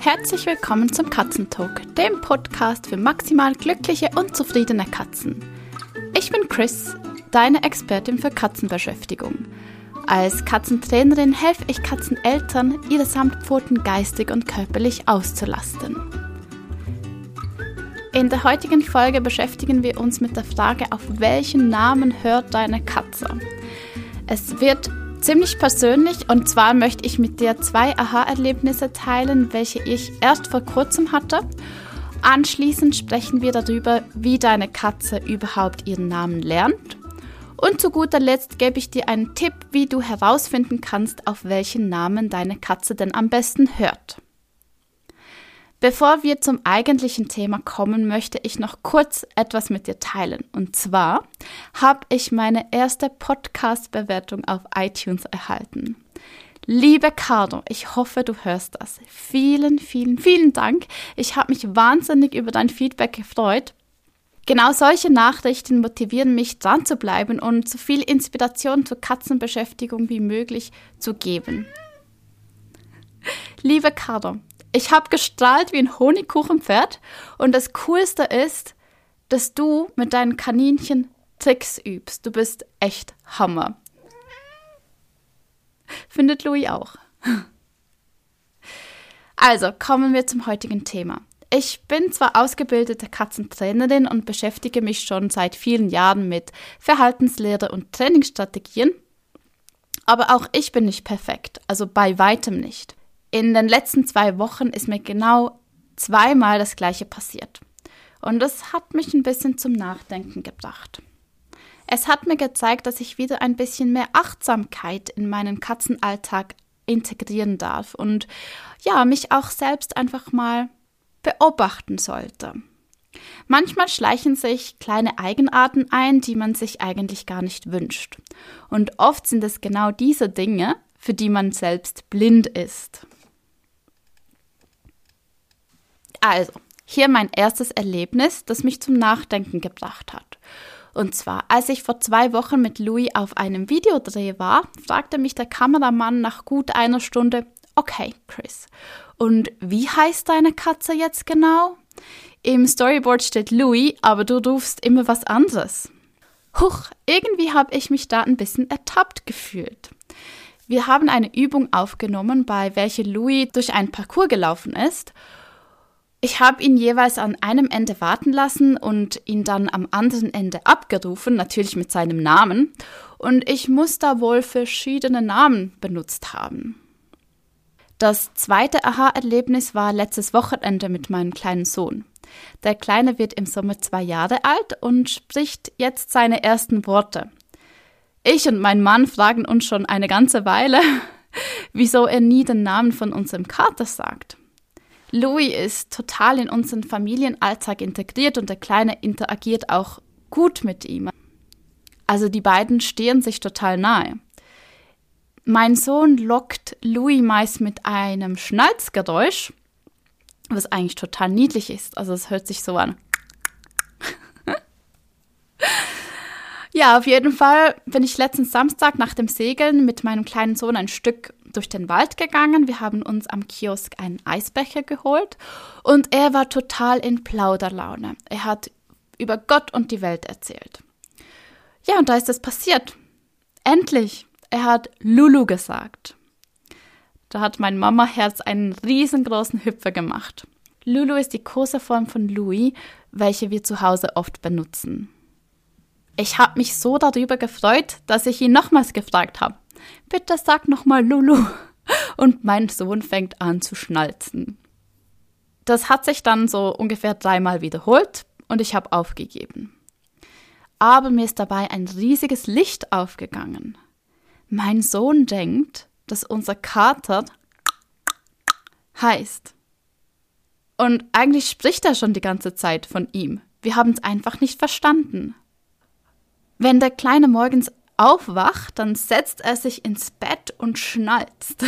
Herzlich willkommen zum Katzentalk, dem Podcast für maximal glückliche und zufriedene Katzen. Ich bin Chris, deine Expertin für Katzenbeschäftigung. Als Katzentrainerin helfe ich Katzeneltern, ihre Samtpfoten geistig und körperlich auszulasten. In der heutigen Folge beschäftigen wir uns mit der Frage, auf welchen Namen hört deine Katze? Es wird ziemlich persönlich und zwar möchte ich mit dir zwei Aha-Erlebnisse teilen, welche ich erst vor kurzem hatte. Anschließend sprechen wir darüber, wie deine Katze überhaupt ihren Namen lernt. Und zu guter Letzt gebe ich dir einen Tipp, wie du herausfinden kannst, auf welchen Namen deine Katze denn am besten hört. Bevor wir zum eigentlichen Thema kommen, möchte ich noch kurz etwas mit dir teilen. Und zwar habe ich meine erste Podcast-Bewertung auf iTunes erhalten. Liebe Cardo, ich hoffe, du hörst das. Vielen, vielen, vielen Dank. Ich habe mich wahnsinnig über dein Feedback gefreut. Genau solche Nachrichten motivieren mich, dran zu bleiben und so viel Inspiration zur Katzenbeschäftigung wie möglich zu geben. Liebe Cardo, ich habe gestrahlt wie ein Honigkuchenpferd und das Coolste ist, dass du mit deinen Kaninchen Tricks übst. Du bist echt Hammer. Findet Louis auch. Also kommen wir zum heutigen Thema. Ich bin zwar ausgebildete Katzentrainerin und beschäftige mich schon seit vielen Jahren mit Verhaltenslehre und Trainingsstrategien, aber auch ich bin nicht perfekt, also bei weitem nicht. In den letzten zwei Wochen ist mir genau zweimal das gleiche passiert. Und das hat mich ein bisschen zum Nachdenken gebracht. Es hat mir gezeigt, dass ich wieder ein bisschen mehr Achtsamkeit in meinen Katzenalltag integrieren darf und ja, mich auch selbst einfach mal beobachten sollte. Manchmal schleichen sich kleine Eigenarten ein, die man sich eigentlich gar nicht wünscht. Und oft sind es genau diese Dinge, für die man selbst blind ist. Also, hier mein erstes Erlebnis, das mich zum Nachdenken gebracht hat. Und zwar, als ich vor zwei Wochen mit Louis auf einem Videodreh war, fragte mich der Kameramann nach gut einer Stunde, okay, Chris, und wie heißt deine Katze jetzt genau? Im Storyboard steht Louis, aber du rufst immer was anderes. Huch, irgendwie habe ich mich da ein bisschen ertappt gefühlt. Wir haben eine Übung aufgenommen, bei welcher Louis durch einen Parcours gelaufen ist ich habe ihn jeweils an einem Ende warten lassen und ihn dann am anderen Ende abgerufen, natürlich mit seinem Namen. Und ich muss da wohl verschiedene Namen benutzt haben. Das zweite Aha-Erlebnis war letztes Wochenende mit meinem kleinen Sohn. Der Kleine wird im Sommer zwei Jahre alt und spricht jetzt seine ersten Worte. Ich und mein Mann fragen uns schon eine ganze Weile, wieso er nie den Namen von unserem Kater sagt. Louis ist total in unseren Familienalltag integriert und der Kleine interagiert auch gut mit ihm. Also die beiden stehen sich total nahe. Mein Sohn lockt Louis meist mit einem Schnalzgeräusch, was eigentlich total niedlich ist. Also es hört sich so an. ja, auf jeden Fall bin ich letzten Samstag nach dem Segeln mit meinem kleinen Sohn ein Stück durch den Wald gegangen. Wir haben uns am Kiosk einen Eisbecher geholt und er war total in Plauderlaune. Er hat über Gott und die Welt erzählt. Ja, und da ist es passiert. Endlich. Er hat Lulu gesagt. Da hat mein Mama-Herz einen riesengroßen Hüpfer gemacht. Lulu ist die Koseform von Louis, welche wir zu Hause oft benutzen. Ich habe mich so darüber gefreut, dass ich ihn nochmals gefragt habe bitte sag nochmal Lulu. Und mein Sohn fängt an zu schnalzen. Das hat sich dann so ungefähr dreimal wiederholt und ich habe aufgegeben. Aber mir ist dabei ein riesiges Licht aufgegangen. Mein Sohn denkt, dass unser Kater heißt. Und eigentlich spricht er schon die ganze Zeit von ihm. Wir haben es einfach nicht verstanden. Wenn der Kleine morgens aufwacht, dann setzt er sich ins Bett und schnalzt.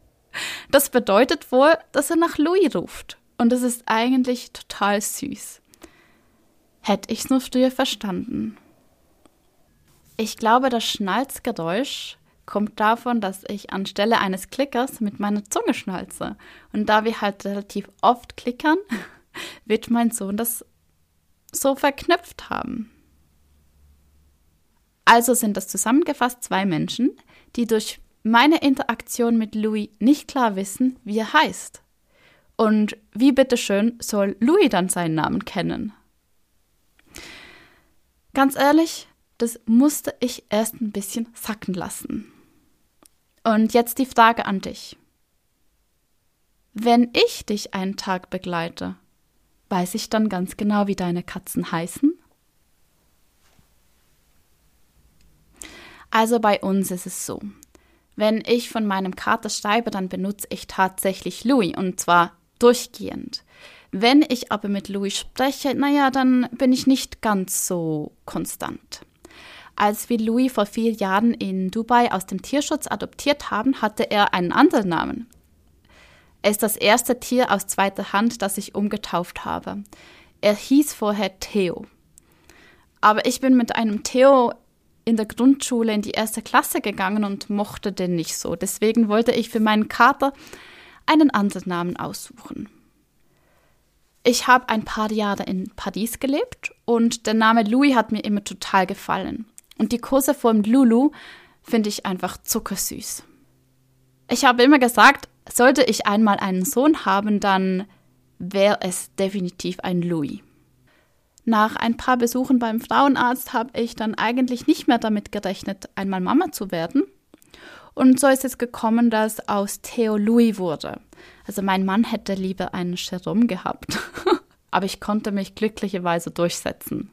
das bedeutet wohl, dass er nach Louis ruft. Und das ist eigentlich total süß. Hätte ich's nur früher verstanden. Ich glaube, das Schnalzgeräusch kommt davon, dass ich anstelle eines Klickers mit meiner Zunge schnalze. Und da wir halt relativ oft klickern, wird mein Sohn das so verknüpft haben. Also sind das zusammengefasst zwei Menschen, die durch meine Interaktion mit Louis nicht klar wissen, wie er heißt. Und wie bitteschön soll Louis dann seinen Namen kennen? Ganz ehrlich, das musste ich erst ein bisschen sacken lassen. Und jetzt die Frage an dich. Wenn ich dich einen Tag begleite, weiß ich dann ganz genau, wie deine Katzen heißen? Also bei uns ist es so. Wenn ich von meinem Kater schreibe, dann benutze ich tatsächlich Louis und zwar durchgehend. Wenn ich aber mit Louis spreche, naja, dann bin ich nicht ganz so konstant. Als wir Louis vor vier Jahren in Dubai aus dem Tierschutz adoptiert haben, hatte er einen anderen Namen. Er ist das erste Tier aus zweiter Hand, das ich umgetauft habe. Er hieß vorher Theo. Aber ich bin mit einem Theo in der Grundschule in die erste Klasse gegangen und mochte den nicht so. Deswegen wollte ich für meinen Kater einen anderen Namen aussuchen. Ich habe ein paar Jahre in Paris gelebt und der Name Louis hat mir immer total gefallen. Und die Kurseform Lulu finde ich einfach zuckersüß. Ich habe immer gesagt, sollte ich einmal einen Sohn haben, dann wäre es definitiv ein Louis. Nach ein paar Besuchen beim Frauenarzt habe ich dann eigentlich nicht mehr damit gerechnet, einmal Mama zu werden. Und so ist es gekommen, dass aus Theo Louis wurde. Also mein Mann hätte lieber einen Jerome gehabt. Aber ich konnte mich glücklicherweise durchsetzen.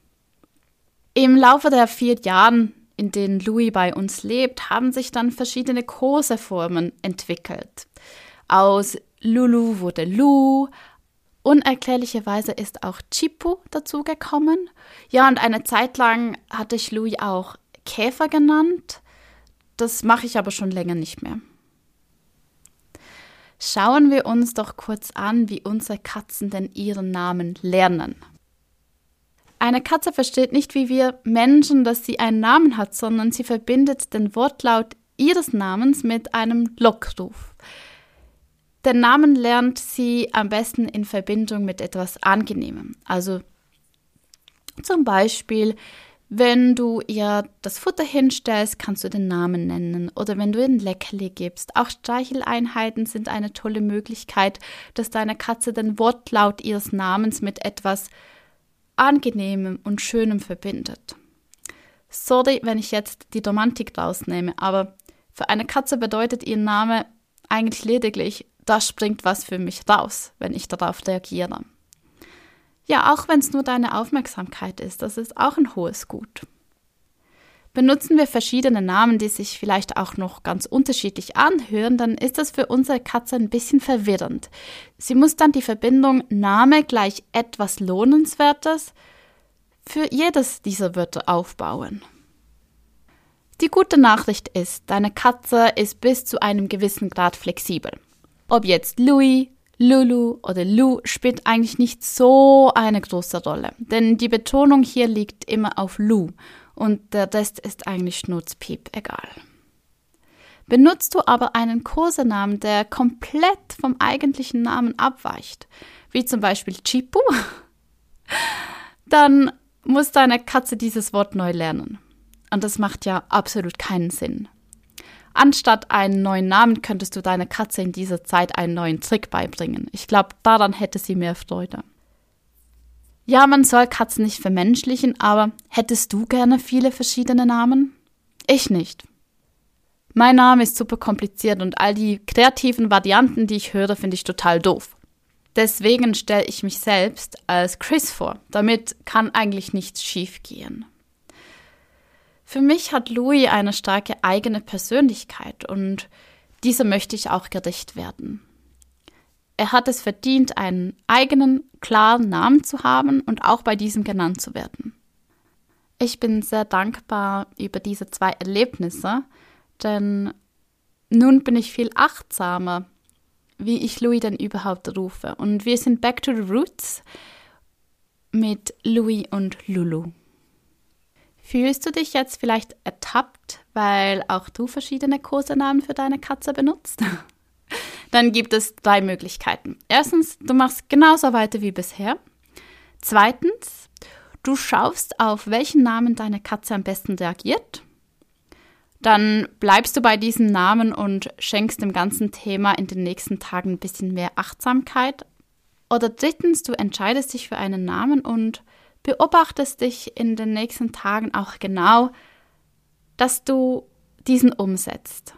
Im Laufe der vier Jahren, in denen Louis bei uns lebt, haben sich dann verschiedene Koseformen entwickelt. Aus Lulu wurde Lu, Unerklärlicherweise ist auch Chipu dazugekommen. Ja, und eine Zeit lang hatte ich Louis auch Käfer genannt. Das mache ich aber schon länger nicht mehr. Schauen wir uns doch kurz an, wie unsere Katzen denn ihren Namen lernen. Eine Katze versteht nicht wie wir Menschen, dass sie einen Namen hat, sondern sie verbindet den Wortlaut ihres Namens mit einem Lockruf. Den Namen lernt sie am besten in Verbindung mit etwas Angenehmem. Also zum Beispiel, wenn du ihr das Futter hinstellst, kannst du den Namen nennen. Oder wenn du ihr ein Leckerli gibst. Auch Streicheleinheiten sind eine tolle Möglichkeit, dass deine Katze den Wortlaut ihres Namens mit etwas Angenehmem und Schönem verbindet. Sorry, wenn ich jetzt die Romantik rausnehme, aber für eine Katze bedeutet ihr Name eigentlich lediglich da springt was für mich raus, wenn ich darauf reagiere. Ja, auch wenn es nur deine Aufmerksamkeit ist, das ist auch ein hohes Gut. Benutzen wir verschiedene Namen, die sich vielleicht auch noch ganz unterschiedlich anhören, dann ist das für unsere Katze ein bisschen verwirrend. Sie muss dann die Verbindung Name gleich etwas Lohnenswertes für jedes dieser Wörter aufbauen. Die gute Nachricht ist, deine Katze ist bis zu einem gewissen Grad flexibel. Ob jetzt Louis, Lulu oder Lou spielt eigentlich nicht so eine große Rolle, denn die Betonung hier liegt immer auf Lou und der Rest ist eigentlich schnurzpiep egal. Benutzt du aber einen Kosenamen, der komplett vom eigentlichen Namen abweicht, wie zum Beispiel Chipu, dann muss deine Katze dieses Wort neu lernen. Und das macht ja absolut keinen Sinn. Anstatt einen neuen Namen könntest du deiner Katze in dieser Zeit einen neuen Trick beibringen. Ich glaube, daran hätte sie mehr Freude. Ja, man soll Katzen nicht vermenschlichen, aber hättest du gerne viele verschiedene Namen? Ich nicht. Mein Name ist super kompliziert und all die kreativen Varianten, die ich höre, finde ich total doof. Deswegen stelle ich mich selbst als Chris vor. Damit kann eigentlich nichts schiefgehen. Für mich hat Louis eine starke eigene Persönlichkeit und dieser möchte ich auch gerecht werden. Er hat es verdient, einen eigenen, klaren Namen zu haben und auch bei diesem genannt zu werden. Ich bin sehr dankbar über diese zwei Erlebnisse, denn nun bin ich viel achtsamer, wie ich Louis denn überhaupt rufe. Und wir sind back to the roots mit Louis und Lulu. Fühlst du dich jetzt vielleicht ertappt, weil auch du verschiedene Kosenamen für deine Katze benutzt? Dann gibt es drei Möglichkeiten. Erstens, du machst genauso weiter wie bisher. Zweitens, du schaust auf, welchen Namen deine Katze am besten reagiert. Dann bleibst du bei diesem Namen und schenkst dem ganzen Thema in den nächsten Tagen ein bisschen mehr Achtsamkeit. Oder drittens, du entscheidest dich für einen Namen und beobachtest dich in den nächsten Tagen auch genau, dass du diesen umsetzt.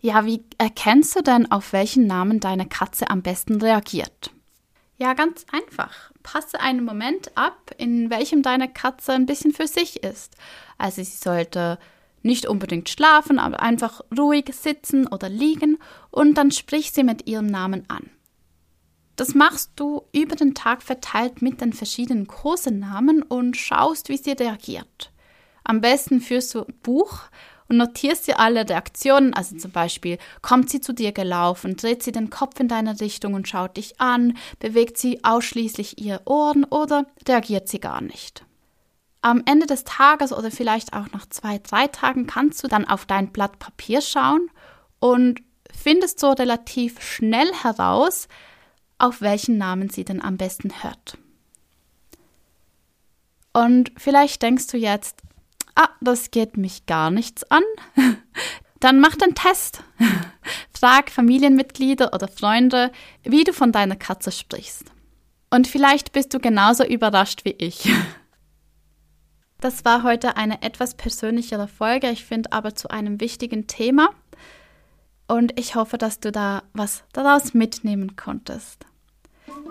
Ja, wie erkennst du denn, auf welchen Namen deine Katze am besten reagiert? Ja, ganz einfach. Passe einen Moment ab, in welchem deine Katze ein bisschen für sich ist. Also sie sollte nicht unbedingt schlafen, aber einfach ruhig sitzen oder liegen und dann sprich sie mit ihrem Namen an. Das machst du über den Tag verteilt mit den verschiedenen Kosenamen und schaust, wie sie reagiert. Am besten führst du ein Buch und notierst dir alle Reaktionen, also zum Beispiel, kommt sie zu dir gelaufen, dreht sie den Kopf in deine Richtung und schaut dich an, bewegt sie ausschließlich ihre Ohren oder reagiert sie gar nicht. Am Ende des Tages oder vielleicht auch nach zwei, drei Tagen kannst du dann auf dein Blatt Papier schauen und findest so relativ schnell heraus, auf welchen Namen sie denn am besten hört. Und vielleicht denkst du jetzt, ah, das geht mich gar nichts an. Dann mach den Test. Frag Familienmitglieder oder Freunde, wie du von deiner Katze sprichst. Und vielleicht bist du genauso überrascht wie ich. Das war heute eine etwas persönlichere Folge, ich finde aber zu einem wichtigen Thema. Und ich hoffe, dass du da was daraus mitnehmen konntest.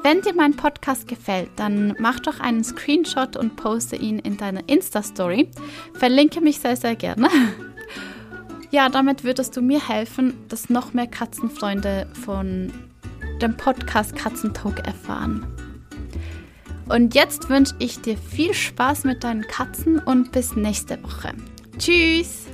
Wenn dir mein Podcast gefällt, dann mach doch einen Screenshot und poste ihn in deiner Insta-Story. Verlinke mich sehr, sehr gerne. Ja, damit würdest du mir helfen, dass noch mehr Katzenfreunde von dem Podcast Katzentalk erfahren. Und jetzt wünsche ich dir viel Spaß mit deinen Katzen und bis nächste Woche. Tschüss!